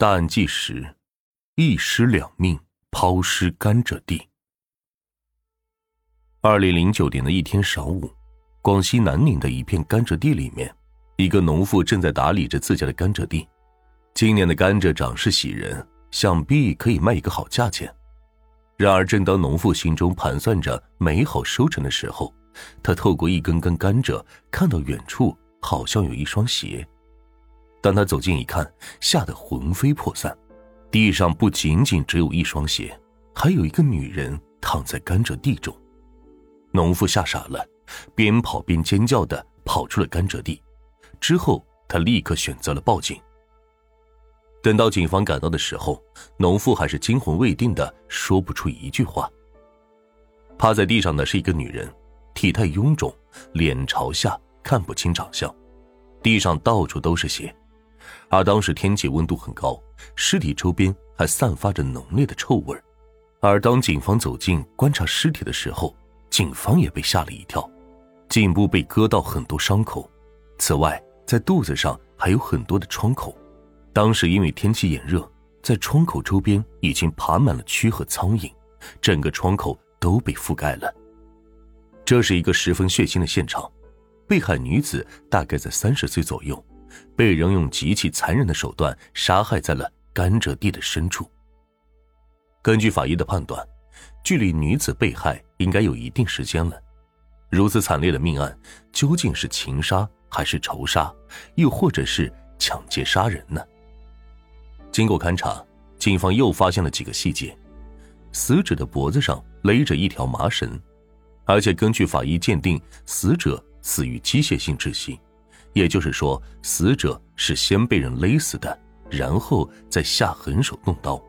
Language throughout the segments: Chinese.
大案纪实：一尸两命抛尸甘蔗地。二零零九年的一天晌午，广西南宁的一片甘蔗地里面，一个农妇正在打理着自家的甘蔗地。今年的甘蔗长势喜人，想必可以卖一个好价钱。然而，正当农妇心中盘算着美好收成的时候，她透过一根根甘蔗，看到远处好像有一双鞋。当他走近一看，吓得魂飞魄散。地上不仅仅只有一双鞋，还有一个女人躺在甘蔗地中。农妇吓傻了，边跑边尖叫的跑出了甘蔗地。之后，他立刻选择了报警。等到警方赶到的时候，农妇还是惊魂未定的说不出一句话。趴在地上的是一个女人，体态臃肿，脸朝下，看不清长相。地上到处都是血。而当时天气温度很高，尸体周边还散发着浓烈的臭味而当警方走近观察尸体的时候，警方也被吓了一跳，颈部被割到很多伤口，此外在肚子上还有很多的创口。当时因为天气炎热，在窗口周边已经爬满了蛆和苍蝇，整个窗口都被覆盖了。这是一个十分血腥的现场，被害女子大概在三十岁左右。被人用极其残忍的手段杀害在了甘蔗地的深处。根据法医的判断，距离女子被害应该有一定时间了。如此惨烈的命案，究竟是情杀还是仇杀，又或者是抢劫杀人呢？经过勘查，警方又发现了几个细节：死者的脖子上勒着一条麻绳，而且根据法医鉴定，死者死于机械性窒息。也就是说，死者是先被人勒死的，然后再下狠手动刀。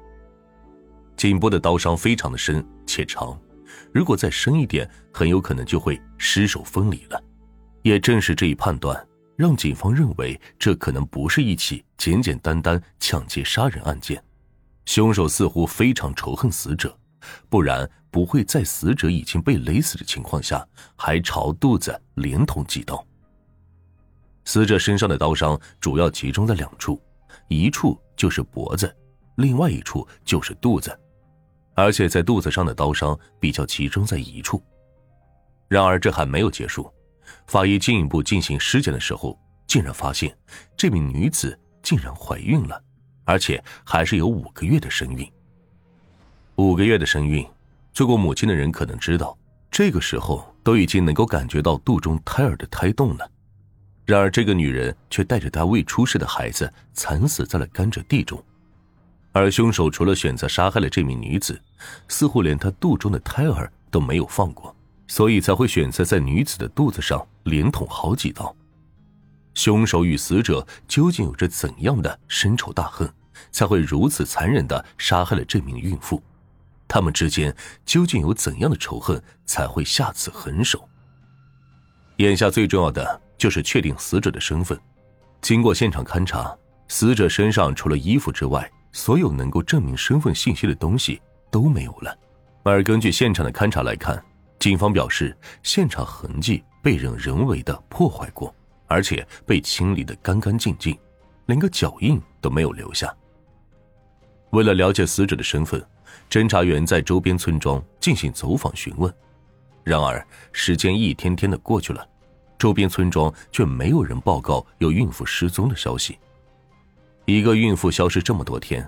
颈部的刀伤非常的深且长，如果再深一点，很有可能就会尸首分离了。也正是这一判断，让警方认为这可能不是一起简简单单抢劫杀人案件，凶手似乎非常仇恨死者，不然不会在死者已经被勒死的情况下，还朝肚子连捅几刀。死者身上的刀伤主要集中在两处，一处就是脖子，另外一处就是肚子，而且在肚子上的刀伤比较集中在一处。然而这还没有结束，法医进一步进行尸检的时候，竟然发现这名女子竟然怀孕了，而且还是有五个月的身孕。五个月的身孕，做过母亲的人可能知道，这个时候都已经能够感觉到肚中胎儿的胎动了。然而，这个女人却带着她未出世的孩子惨死在了甘蔗地中，而凶手除了选择杀害了这名女子，似乎连她肚中的胎儿都没有放过，所以才会选择在女子的肚子上连捅好几刀。凶手与死者究竟有着怎样的深仇大恨，才会如此残忍的杀害了这名孕妇？他们之间究竟有怎样的仇恨，才会下此狠手？眼下最重要的。就是确定死者的身份。经过现场勘查，死者身上除了衣服之外，所有能够证明身份信息的东西都没有了。而根据现场的勘查来看，警方表示现场痕迹被人人为的破坏过，而且被清理的干干净净，连个脚印都没有留下。为了了解死者的身份，侦查员在周边村庄进行走访询问。然而，时间一天天的过去了。周边村庄却没有人报告有孕妇失踪的消息。一个孕妇消失这么多天，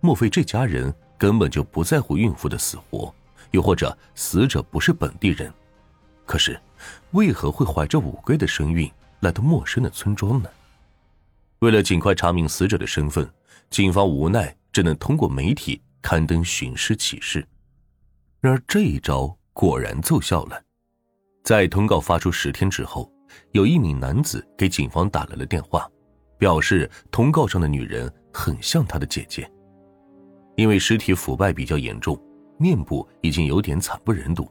莫非这家人根本就不在乎孕妇的死活？又或者死者不是本地人？可是，为何会怀着五个月的身孕来到陌生的村庄呢？为了尽快查明死者的身份，警方无奈只能通过媒体刊登寻尸启事。然而这一招果然奏效了。在通告发出十天之后，有一名男子给警方打来了电话，表示通告上的女人很像他的姐姐。因为尸体腐败比较严重，面部已经有点惨不忍睹，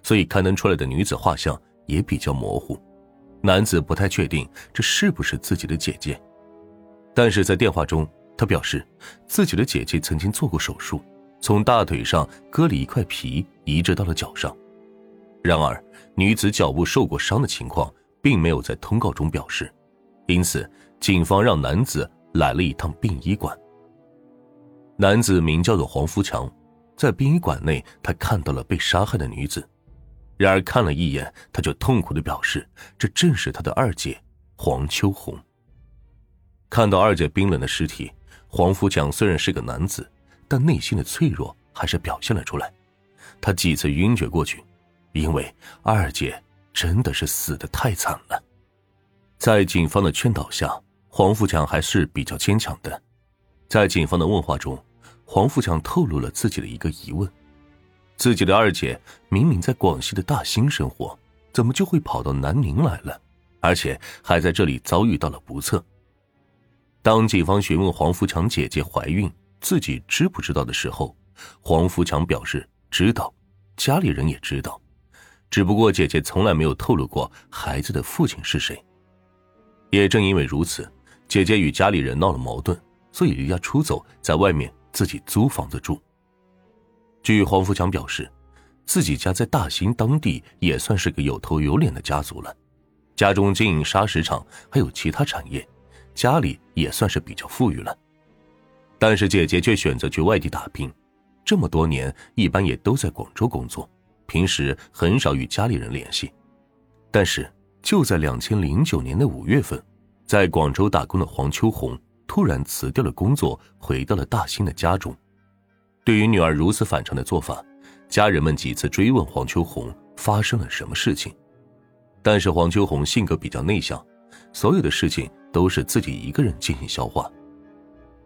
所以刊登出来的女子画像也比较模糊。男子不太确定这是不是自己的姐姐，但是在电话中，他表示自己的姐姐曾经做过手术，从大腿上割了一块皮，移植到了脚上。然而，女子脚部受过伤的情况并没有在通告中表示，因此警方让男子来了一趟殡仪馆。男子名叫做黄福强，在殡仪馆内，他看到了被杀害的女子，然而看了一眼，他就痛苦的表示，这正是他的二姐黄秋红。看到二姐冰冷的尸体，黄福强虽然是个男子，但内心的脆弱还是表现了出来。他几次晕厥过去，因为二姐真的是死的太惨了。在警方的劝导下，黄富强还是比较坚强的。在警方的问话中，黄富强透露了自己的一个疑问：自己的二姐明明在广西的大兴生活，怎么就会跑到南宁来了？而且还在这里遭遇到了不测。当警方询问黄富强姐姐怀孕，自己知不知道的时候，黄富强表示知道，家里人也知道，只不过姐姐从来没有透露过孩子的父亲是谁。也正因为如此，姐姐与家里人闹了矛盾，所以离家出走，在外面自己租房子住。据黄福强表示，自己家在大兴当地也算是个有头有脸的家族了，家中经营砂石厂，还有其他产业，家里也算是比较富裕了。但是姐姐却选择去外地打拼，这么多年一般也都在广州工作，平时很少与家里人联系。但是。就在两千零九年的五月份，在广州打工的黄秋红突然辞掉了工作，回到了大兴的家中。对于女儿如此反常的做法，家人们几次追问黄秋红发生了什么事情，但是黄秋红性格比较内向，所有的事情都是自己一个人进行消化。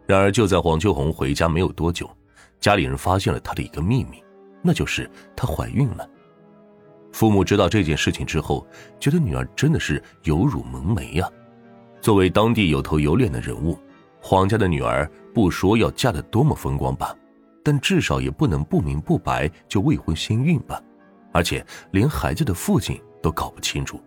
然而，就在黄秋红回家没有多久，家里人发现了她的一个秘密，那就是她怀孕了。父母知道这件事情之后，觉得女儿真的是有辱门楣呀。作为当地有头有脸的人物，黄家的女儿不说要嫁得多么风光吧，但至少也不能不明不白就未婚先孕吧，而且连孩子的父亲都搞不清楚。